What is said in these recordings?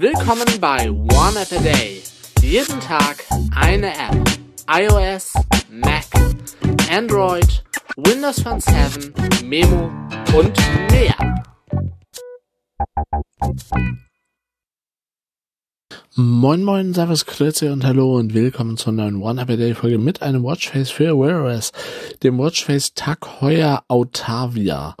Willkommen bei One App a Day. Jeden Tag eine App. iOS, Mac, Android, Windows Phone 7, Memo und mehr. Moin moin, Servus, Grüezi und Hallo und willkommen zur neuen One App a Day Folge mit einem Watchface für Wear OS, dem Watchface Tag Heuer Autavia.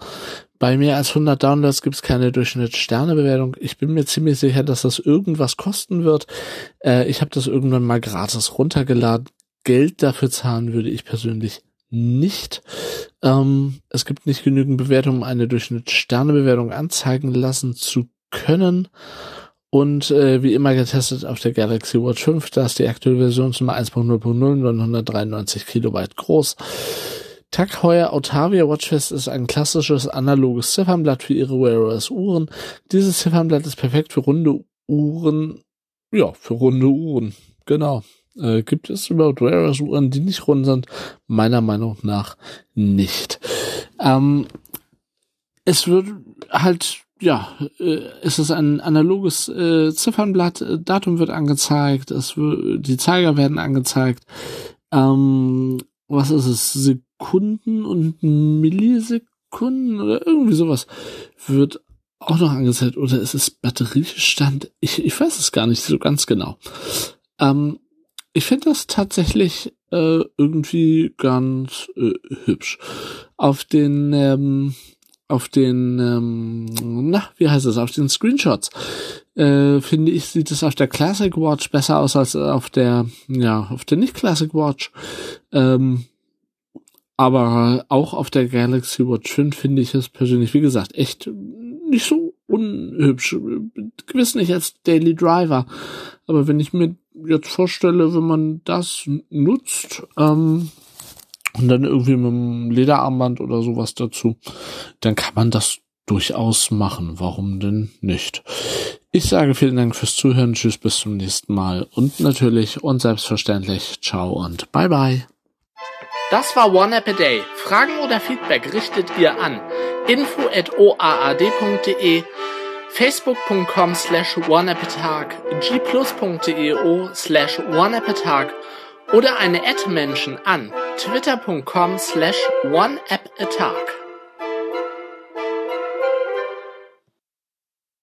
Bei mehr als 100 Downloads gibt es keine Durchschnitt-Sterne-Bewertung. Ich bin mir ziemlich sicher, dass das irgendwas kosten wird. Äh, ich habe das irgendwann mal gratis runtergeladen. Geld dafür zahlen würde ich persönlich nicht. Ähm, es gibt nicht genügend Bewertungen, um eine Durchschnitt-Sterne-Bewertung anzeigen lassen zu können. Und äh, wie immer getestet auf der Galaxy Watch 5, da ist die aktuelle Versionsnummer 1.0.0 993 Kilobyte groß. Tag Heuer Autavia Watchfest ist ein klassisches analoges Ziffernblatt für ihre Wear OS Uhren. Dieses Ziffernblatt ist perfekt für runde Uhren. Ja, für runde Uhren. Genau. Äh, gibt es überhaupt Wear OS Uhren, die nicht rund sind? Meiner Meinung nach nicht. Ähm, es wird halt ja, äh, es ist ein analoges äh, Ziffernblatt, Datum wird angezeigt, es wird, die Zeiger werden angezeigt. Ähm, was ist es? Sekunden und Millisekunden oder irgendwie sowas wird auch noch angezeigt. Oder ist es Batteriestand? Ich, ich weiß es gar nicht so ganz genau. Ähm, ich finde das tatsächlich äh, irgendwie ganz äh, hübsch. Auf den ähm, auf den, ähm, na, wie heißt es, auf den Screenshots, äh, finde ich, sieht es auf der Classic Watch besser aus als auf der, ja, auf der nicht Classic Watch. Ähm, aber auch auf der Galaxy Watch 5 finde ich es persönlich, wie gesagt, echt nicht so unhübsch. Gewiss nicht als Daily Driver. Aber wenn ich mir jetzt vorstelle, wenn man das nutzt, ähm, und dann irgendwie mit einem Lederarmband oder sowas dazu, dann kann man das durchaus machen. Warum denn nicht? Ich sage vielen Dank fürs Zuhören. Tschüss, bis zum nächsten Mal. Und natürlich und selbstverständlich ciao und bye bye. Das war One App a Day. Fragen oder Feedback richtet ihr an info at oaad.de, facebook.com slash oneappatag, gplus.io slash oneappatag oder eine Ad-Menschen an twitter.com slash oneappatag.